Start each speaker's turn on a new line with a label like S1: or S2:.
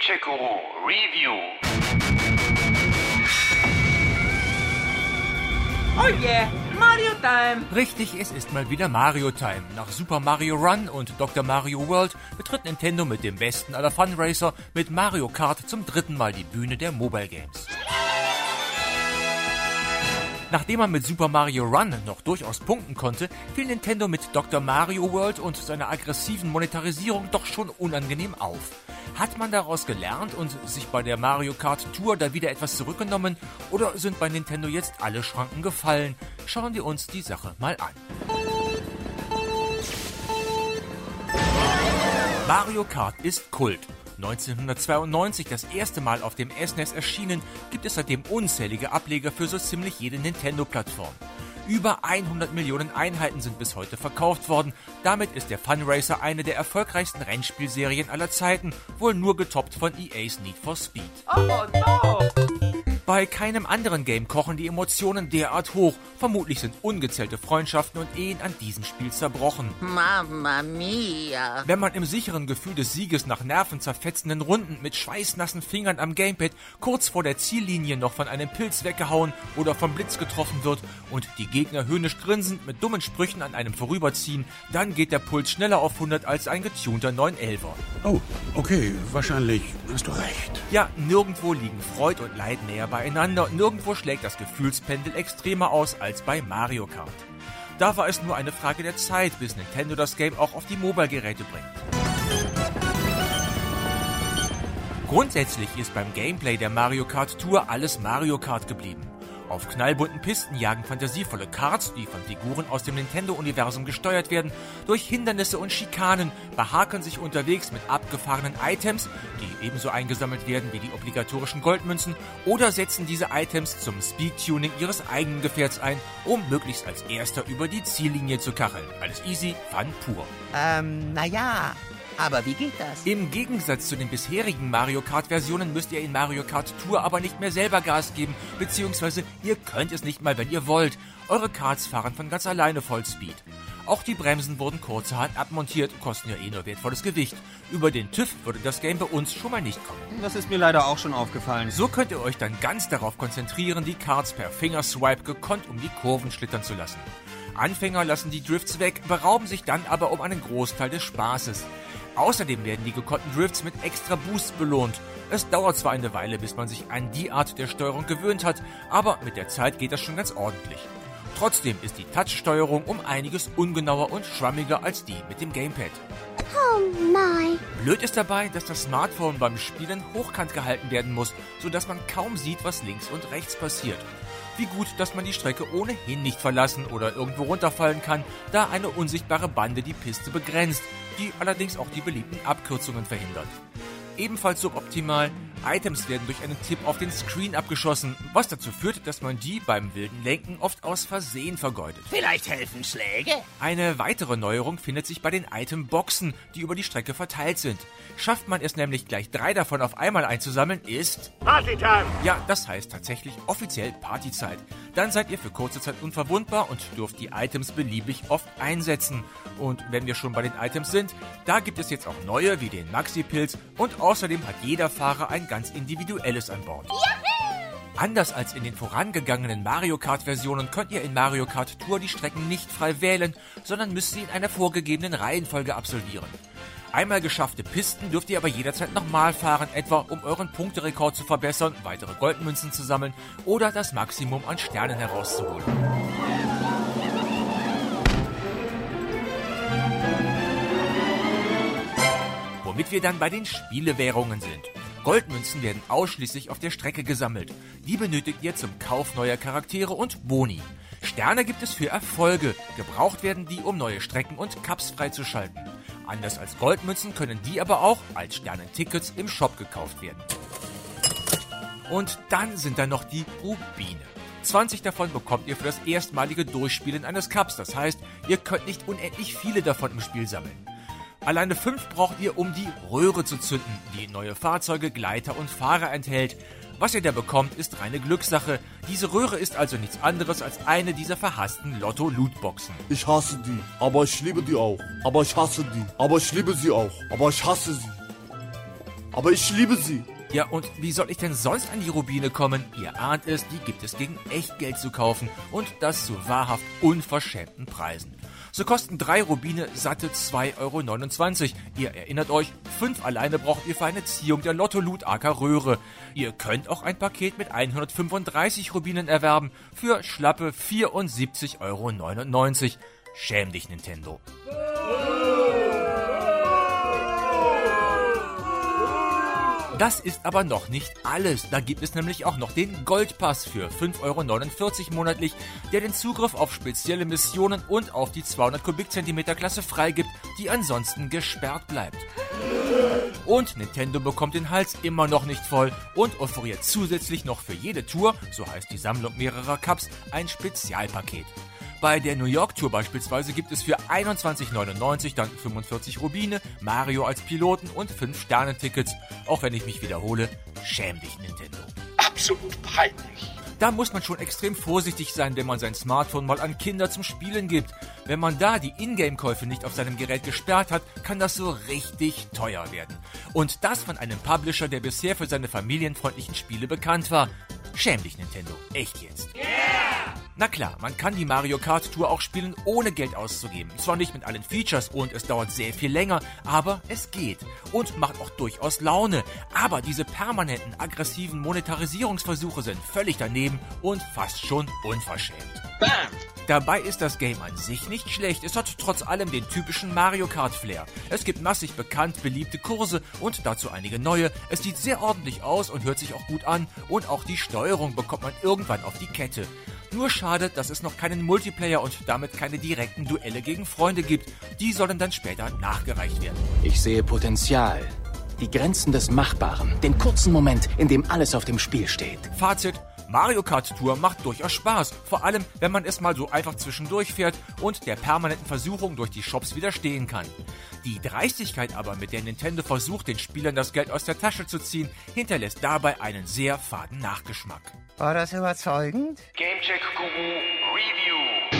S1: Gadget-Guru Review.
S2: Oh yeah, Mario Time!
S3: Richtig, es ist mal wieder Mario Time. Nach Super Mario Run und Dr. Mario World betritt Nintendo mit dem besten aller Funracer mit Mario Kart zum dritten Mal die Bühne der Mobile Games. Nachdem man mit Super Mario Run noch durchaus punkten konnte, fiel Nintendo mit Dr. Mario World und seiner aggressiven Monetarisierung doch schon unangenehm auf. Hat man daraus gelernt und sich bei der Mario Kart Tour da wieder etwas zurückgenommen oder sind bei Nintendo jetzt alle Schranken gefallen? Schauen wir uns die Sache mal an. Mario Kart ist Kult. 1992 das erste Mal auf dem SNES erschienen, gibt es seitdem unzählige Ableger für so ziemlich jede Nintendo-Plattform. Über 100 Millionen Einheiten sind bis heute verkauft worden. Damit ist der Fun Racer eine der erfolgreichsten Rennspielserien aller Zeiten, wohl nur getoppt von EA's Need for Speed.
S2: Oh no!
S3: Bei keinem anderen Game kochen die Emotionen derart hoch. Vermutlich sind ungezählte Freundschaften und Ehen an diesem Spiel zerbrochen.
S4: Mamma mia.
S3: Wenn man im sicheren Gefühl des Sieges nach nervenzerfetzenden Runden mit schweißnassen Fingern am Gamepad kurz vor der Ziellinie noch von einem Pilz weggehauen oder vom Blitz getroffen wird und die Gegner höhnisch grinsend mit dummen Sprüchen an einem vorüberziehen, dann geht der Puls schneller auf 100 als ein getunter 911er.
S5: Oh, okay, wahrscheinlich hast du recht.
S3: Ja, nirgendwo liegen Freud und Leid näher beieinander und nirgendwo schlägt das Gefühlspendel extremer aus als bei Mario Kart. Da war es nur eine Frage der Zeit, bis Nintendo das Game auch auf die Mobile-Geräte bringt. Grundsätzlich ist beim Gameplay der Mario Kart Tour alles Mario Kart geblieben. Auf knallbunten Pisten jagen fantasievolle Karts, die von Figuren aus dem Nintendo-Universum gesteuert werden, durch Hindernisse und Schikanen, behakeln sich unterwegs mit abgefahrenen Items, die ebenso eingesammelt werden wie die obligatorischen Goldmünzen, oder setzen diese Items zum Speedtuning ihres eigenen Gefährts ein, um möglichst als erster über die Ziellinie zu kacheln. Alles easy, fun pur.
S4: Ähm, naja, aber wie geht das?
S3: Im Gegensatz zu den bisherigen Mario Kart-Versionen müsst ihr in Mario Kart Tour aber nicht mehr selber Gas geben, beziehungsweise ihr könnt es nicht mal, wenn ihr wollt. Eure Karts fahren von ganz alleine Vollspeed. Auch die Bremsen wurden kurzerhand abmontiert, kosten ja eh nur wertvolles Gewicht. Über den TÜV würde das Game bei uns schon mal nicht kommen.
S6: Das ist mir leider auch schon aufgefallen.
S3: So könnt ihr euch dann ganz darauf konzentrieren, die Karts per Fingerswipe gekonnt um die Kurven schlittern zu lassen. Anfänger lassen die Drifts weg, berauben sich dann aber um einen Großteil des Spaßes. Außerdem werden die gekonnten Drifts mit extra Boosts belohnt. Es dauert zwar eine Weile, bis man sich an die Art der Steuerung gewöhnt hat, aber mit der Zeit geht das schon ganz ordentlich. Trotzdem ist die Touch-Steuerung um einiges ungenauer und schwammiger als die mit dem Gamepad.
S7: Oh my.
S3: Blöd ist dabei, dass das Smartphone beim Spielen hochkant gehalten werden muss, sodass man kaum sieht, was links und rechts passiert. Wie gut, dass man die Strecke ohnehin nicht verlassen oder irgendwo runterfallen kann, da eine unsichtbare Bande die Piste begrenzt, die allerdings auch die beliebten Abkürzungen verhindert. Ebenfalls suboptimal, Items werden durch einen Tipp auf den Screen abgeschossen, was dazu führt, dass man die beim wilden Lenken oft aus Versehen vergeudet.
S4: Vielleicht helfen Schläge?
S3: Eine weitere Neuerung findet sich bei den Item-Boxen, die über die Strecke verteilt sind. Schafft man es nämlich gleich drei davon auf einmal einzusammeln, ist...
S1: Partytime!
S3: Ja, das heißt tatsächlich offiziell Partyzeit. Dann seid ihr für kurze Zeit unverwundbar und dürft die Items beliebig oft einsetzen. Und wenn wir schon bei den Items sind, da gibt es jetzt auch neue wie den Maxi-Pilz und außerdem hat jeder Fahrer ein ganz individuelles an Bord. Anders als in den vorangegangenen Mario Kart-Versionen könnt ihr in Mario Kart Tour die Strecken nicht frei wählen, sondern müsst sie in einer vorgegebenen Reihenfolge absolvieren. Einmal geschaffte Pisten dürft ihr aber jederzeit nochmal fahren, etwa um euren Punkterekord zu verbessern, weitere Goldmünzen zu sammeln oder das Maximum an Sternen herauszuholen. Womit wir dann bei den Spielewährungen sind. Goldmünzen werden ausschließlich auf der Strecke gesammelt. Die benötigt ihr zum Kauf neuer Charaktere und Boni. Sterne gibt es für Erfolge. Gebraucht werden die, um neue Strecken und Cups freizuschalten. Anders als Goldmünzen können die aber auch als Sternentickets im Shop gekauft werden. Und dann sind da noch die Rubine. 20 davon bekommt ihr für das erstmalige Durchspielen eines Cups. Das heißt, ihr könnt nicht unendlich viele davon im Spiel sammeln. Alleine fünf braucht ihr, um die Röhre zu zünden, die neue Fahrzeuge, Gleiter und Fahrer enthält. Was ihr da bekommt, ist reine Glückssache. Diese Röhre ist also nichts anderes als eine dieser verhassten Lotto-Lootboxen.
S8: Ich hasse die, aber ich liebe die auch. Aber ich hasse die, aber ich liebe sie auch. Aber ich hasse sie.
S1: aber ich liebe sie.
S3: Ja, und wie soll ich denn sonst an die Rubine kommen? Ihr ahnt es, die gibt es gegen Echtgeld zu kaufen und das zu wahrhaft unverschämten Preisen. So kosten drei Rubine satte 2,29 Euro. Ihr erinnert euch, fünf alleine braucht ihr für eine Ziehung der Lotto-Loot AK Röhre. Ihr könnt auch ein Paket mit 135 Rubinen erwerben für schlappe 74,99 Euro. Schäm dich, Nintendo. Das ist aber noch nicht alles. Da gibt es nämlich auch noch den Goldpass für 5,49 Euro monatlich, der den Zugriff auf spezielle Missionen und auf die 200 Kubikzentimeter Klasse freigibt, die ansonsten gesperrt bleibt. Und Nintendo bekommt den Hals immer noch nicht voll und offeriert zusätzlich noch für jede Tour, so heißt die Sammlung mehrerer Cups, ein Spezialpaket. Bei der New York Tour beispielsweise gibt es für 21,99 dann 45 Rubine, Mario als Piloten und 5 Sternentickets. Auch wenn ich mich wiederhole, schäm dich Nintendo.
S5: Absolut peinlich.
S3: Da muss man schon extrem vorsichtig sein, wenn man sein Smartphone mal an Kinder zum Spielen gibt. Wenn man da die Ingame-Käufe nicht auf seinem Gerät gesperrt hat, kann das so richtig teuer werden. Und das von einem Publisher, der bisher für seine familienfreundlichen Spiele bekannt war. Schäm dich, Nintendo. Echt jetzt. Na klar, man kann die Mario Kart Tour auch spielen, ohne Geld auszugeben. Zwar nicht mit allen Features und es dauert sehr viel länger, aber es geht. Und macht auch durchaus Laune. Aber diese permanenten aggressiven Monetarisierungsversuche sind völlig daneben und fast schon unverschämt. Bam! Dabei ist das Game an sich nicht schlecht. Es hat trotz allem den typischen Mario Kart Flair. Es gibt massig bekannt beliebte Kurse und dazu einige neue. Es sieht sehr ordentlich aus und hört sich auch gut an und auch die Steuerung bekommt man irgendwann auf die Kette. Nur schade, dass es noch keinen Multiplayer und damit keine direkten Duelle gegen Freunde gibt. Die sollen dann später nachgereicht werden.
S8: Ich sehe Potenzial. Die Grenzen des Machbaren. Den kurzen Moment, in dem alles auf dem Spiel steht.
S3: Fazit. Mario Kart Tour macht durchaus Spaß, vor allem wenn man es mal so einfach zwischendurch fährt und der permanenten Versuchung durch die Shops widerstehen kann. Die Dreistigkeit aber, mit der Nintendo versucht, den Spielern das Geld aus der Tasche zu ziehen, hinterlässt dabei einen sehr faden Nachgeschmack.
S4: War das überzeugend?
S2: Gamecheck Guru Review.